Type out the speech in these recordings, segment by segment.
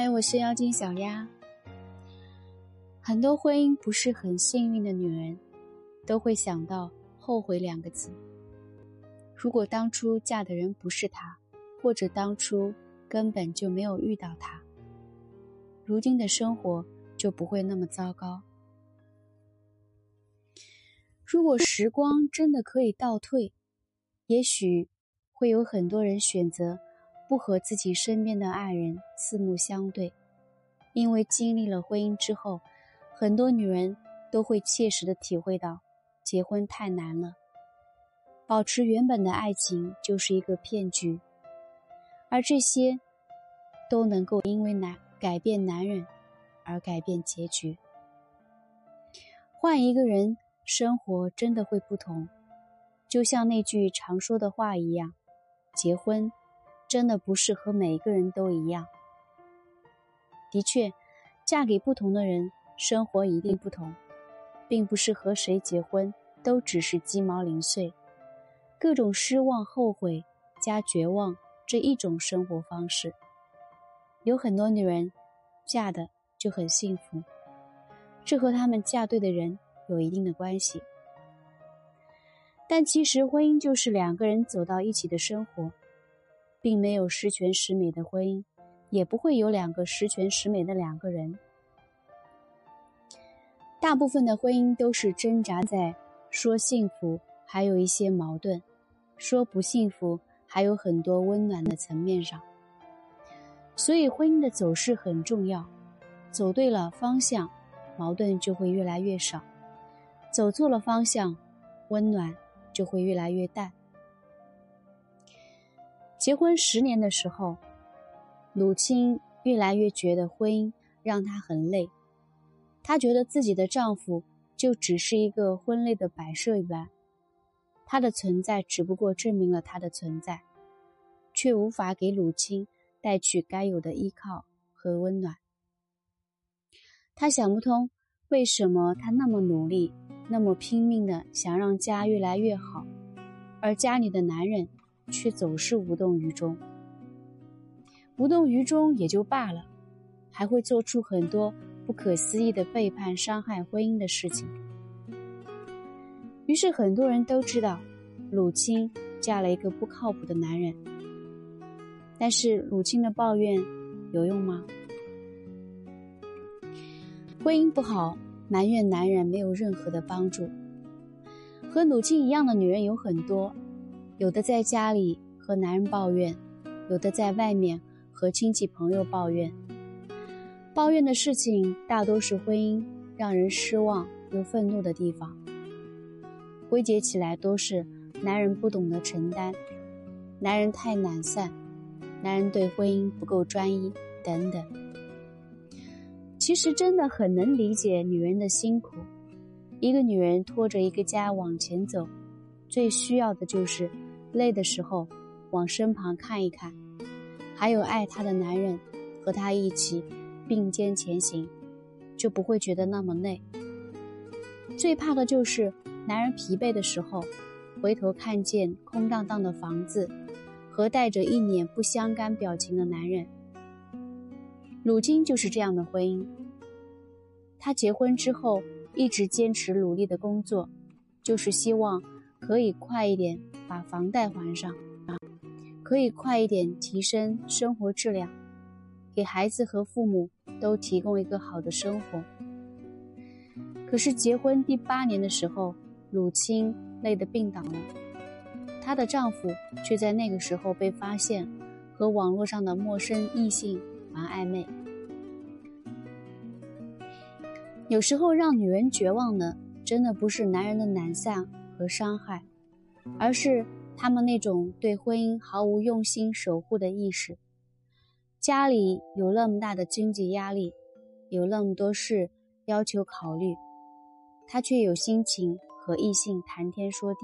嗨，我是妖精小丫。很多婚姻不是很幸运的女人，都会想到后悔两个字。如果当初嫁的人不是他，或者当初根本就没有遇到他，如今的生活就不会那么糟糕。如果时光真的可以倒退，也许会有很多人选择。不和自己身边的爱人四目相对，因为经历了婚姻之后，很多女人都会切实的体会到，结婚太难了。保持原本的爱情就是一个骗局，而这些都能够因为男改变男人而改变结局。换一个人，生活真的会不同。就像那句常说的话一样，结婚。真的不是和每一个人都一样。的确，嫁给不同的人，生活一定不同，并不是和谁结婚都只是鸡毛零碎，各种失望、后悔加绝望这一种生活方式。有很多女人嫁的就很幸福，这和她们嫁对的人有一定的关系。但其实，婚姻就是两个人走到一起的生活。并没有十全十美的婚姻，也不会有两个十全十美的两个人。大部分的婚姻都是挣扎在说幸福，还有一些矛盾；说不幸福，还有很多温暖的层面上。所以，婚姻的走势很重要。走对了方向，矛盾就会越来越少；走错了方向，温暖就会越来越淡。结婚十年的时候，鲁青越来越觉得婚姻让她很累。她觉得自己的丈夫就只是一个婚内的摆设一般，他的存在只不过证明了他的存在，却无法给鲁青带去该有的依靠和温暖。她想不通为什么她那么努力，那么拼命的想让家越来越好，而家里的男人。却总是无动于衷，无动于衷也就罢了，还会做出很多不可思议的背叛、伤害婚姻的事情。于是很多人都知道，鲁青嫁了一个不靠谱的男人。但是鲁青的抱怨有用吗？婚姻不好，埋怨男人没有任何的帮助。和鲁青一样的女人有很多。有的在家里和男人抱怨，有的在外面和亲戚朋友抱怨。抱怨的事情大多是婚姻让人失望又愤怒的地方。归结起来都是男人不懂得承担，男人太懒散，男人对婚姻不够专一等等。其实真的很能理解女人的辛苦。一个女人拖着一个家往前走，最需要的就是。累的时候，往身旁看一看，还有爱她的男人，和她一起并肩前行，就不会觉得那么累。最怕的就是男人疲惫的时候，回头看见空荡荡的房子，和带着一脸不相干表情的男人。鲁金就是这样的婚姻。他结婚之后一直坚持努力的工作，就是希望。可以快一点把房贷还上啊，可以快一点提升生活质量，给孩子和父母都提供一个好的生活。可是结婚第八年的时候，鲁青累得病倒了，她的丈夫却在那个时候被发现和网络上的陌生异性玩暧昧。有时候让女人绝望的，真的不是男人的懒散。和伤害，而是他们那种对婚姻毫无用心守护的意识。家里有那么大的经济压力，有那么多事要求考虑，他却有心情和异性谈天说地。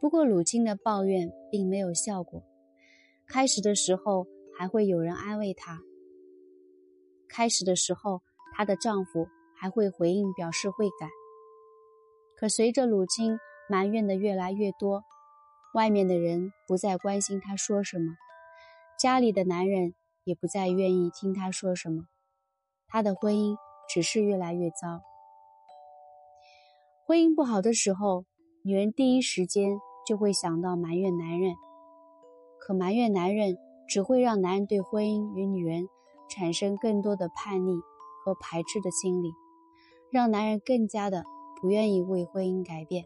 不过鲁青的抱怨并没有效果。开始的时候还会有人安慰她，开始的时候她的丈夫还会回应表示会改。可随着鲁青埋怨的越来越多，外面的人不再关心她说什么，家里的男人也不再愿意听他说什么，她的婚姻只是越来越糟。婚姻不好的时候，女人第一时间就会想到埋怨男人，可埋怨男人只会让男人对婚姻与女人产生更多的叛逆和排斥的心理，让男人更加的不愿意为婚姻改变。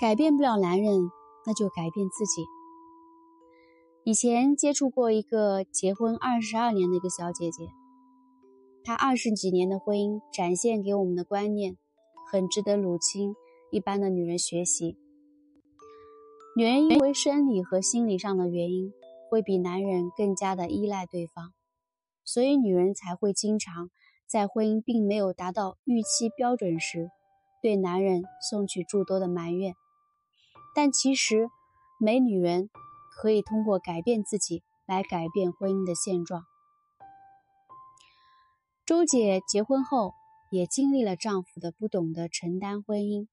改变不了男人，那就改变自己。以前接触过一个结婚二十二年的一个小姐姐，她二十几年的婚姻展现给我们的观念，很值得鲁青一般的女人学习。女人因为生理和心理上的原因，会比男人更加的依赖对方，所以女人才会经常在婚姻并没有达到预期标准时，对男人送去诸多的埋怨。但其实，没女人可以通过改变自己来改变婚姻的现状。周姐结婚后也经历了丈夫的不懂得承担婚姻、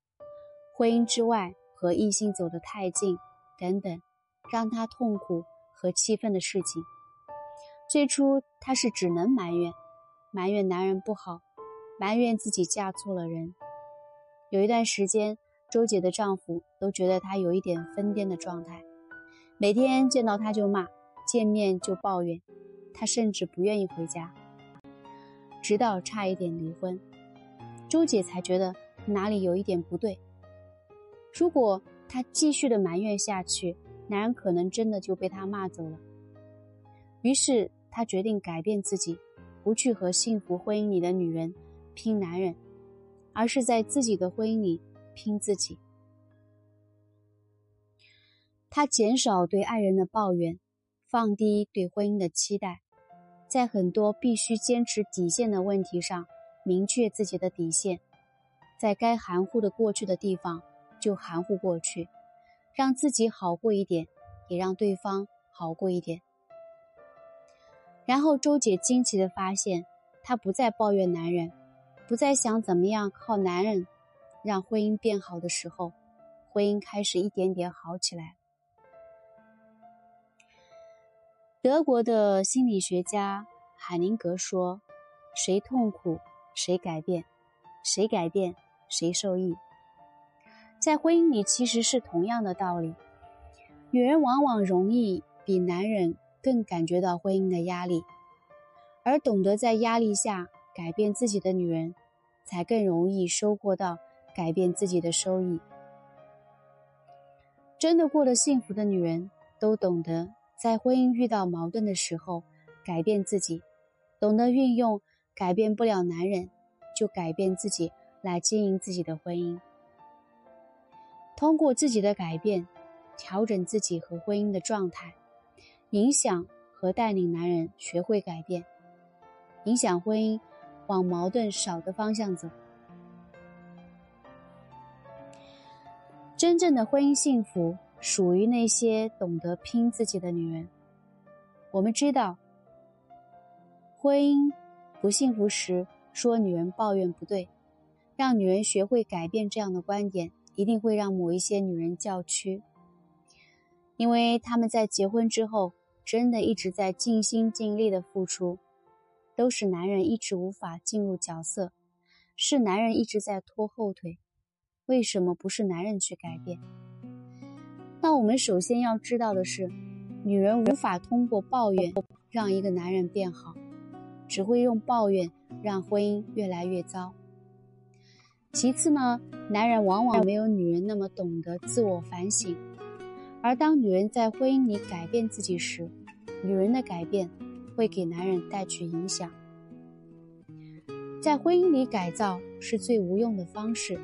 婚姻之外和异性走得太近等等，让她痛苦和气愤的事情。最初她是只能埋怨，埋怨男人不好，埋怨自己嫁错了人。有一段时间。周姐的丈夫都觉得她有一点疯癫的状态，每天见到她就骂，见面就抱怨，她甚至不愿意回家，直到差一点离婚，周姐才觉得哪里有一点不对。如果她继续的埋怨下去，男人可能真的就被她骂走了。于是她决定改变自己，不去和幸福婚姻里的女人拼男人，而是在自己的婚姻里。拼自己，他减少对爱人的抱怨，放低对婚姻的期待，在很多必须坚持底线的问题上明确自己的底线，在该含糊的过去的地方就含糊过去，让自己好过一点，也让对方好过一点。然后周姐惊奇的发现，她不再抱怨男人，不再想怎么样靠男人。让婚姻变好的时候，婚姻开始一点点好起来。德国的心理学家海宁格说：“谁痛苦，谁改变；谁改变，谁受益。”在婚姻里，其实是同样的道理。女人往往容易比男人更感觉到婚姻的压力，而懂得在压力下改变自己的女人，才更容易收获到。改变自己的收益，真的过得幸福的女人，都懂得在婚姻遇到矛盾的时候改变自己，懂得运用改变不了男人就改变自己来经营自己的婚姻。通过自己的改变，调整自己和婚姻的状态，影响和带领男人学会改变，影响婚姻往矛盾少的方向走。真正的婚姻幸福属于那些懂得拼自己的女人。我们知道，婚姻不幸福时说女人抱怨不对，让女人学会改变这样的观点，一定会让某一些女人叫屈，因为他们在结婚之后真的一直在尽心尽力的付出，都是男人一直无法进入角色，是男人一直在拖后腿。为什么不是男人去改变？那我们首先要知道的是，女人无法通过抱怨让一个男人变好，只会用抱怨让婚姻越来越糟。其次呢，男人往往没有女人那么懂得自我反省，而当女人在婚姻里改变自己时，女人的改变会给男人带去影响。在婚姻里改造是最无用的方式。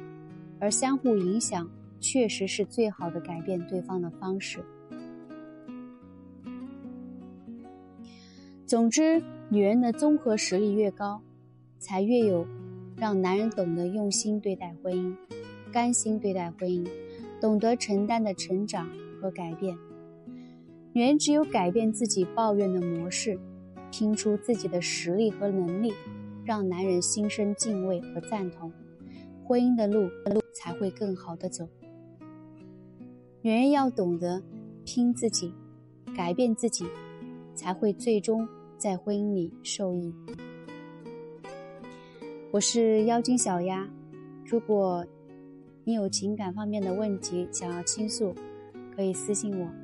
而相互影响确实是最好的改变对方的方式。总之，女人的综合实力越高，才越有让男人懂得用心对待婚姻，甘心对待婚姻，懂得承担的成长和改变。女人只有改变自己抱怨的模式，拼出自己的实力和能力，让男人心生敬畏和赞同。婚姻的路才会更好的走。女人要懂得拼自己，改变自己，才会最终在婚姻里受益。我是妖精小丫，如果你有情感方面的问题想要倾诉，可以私信我。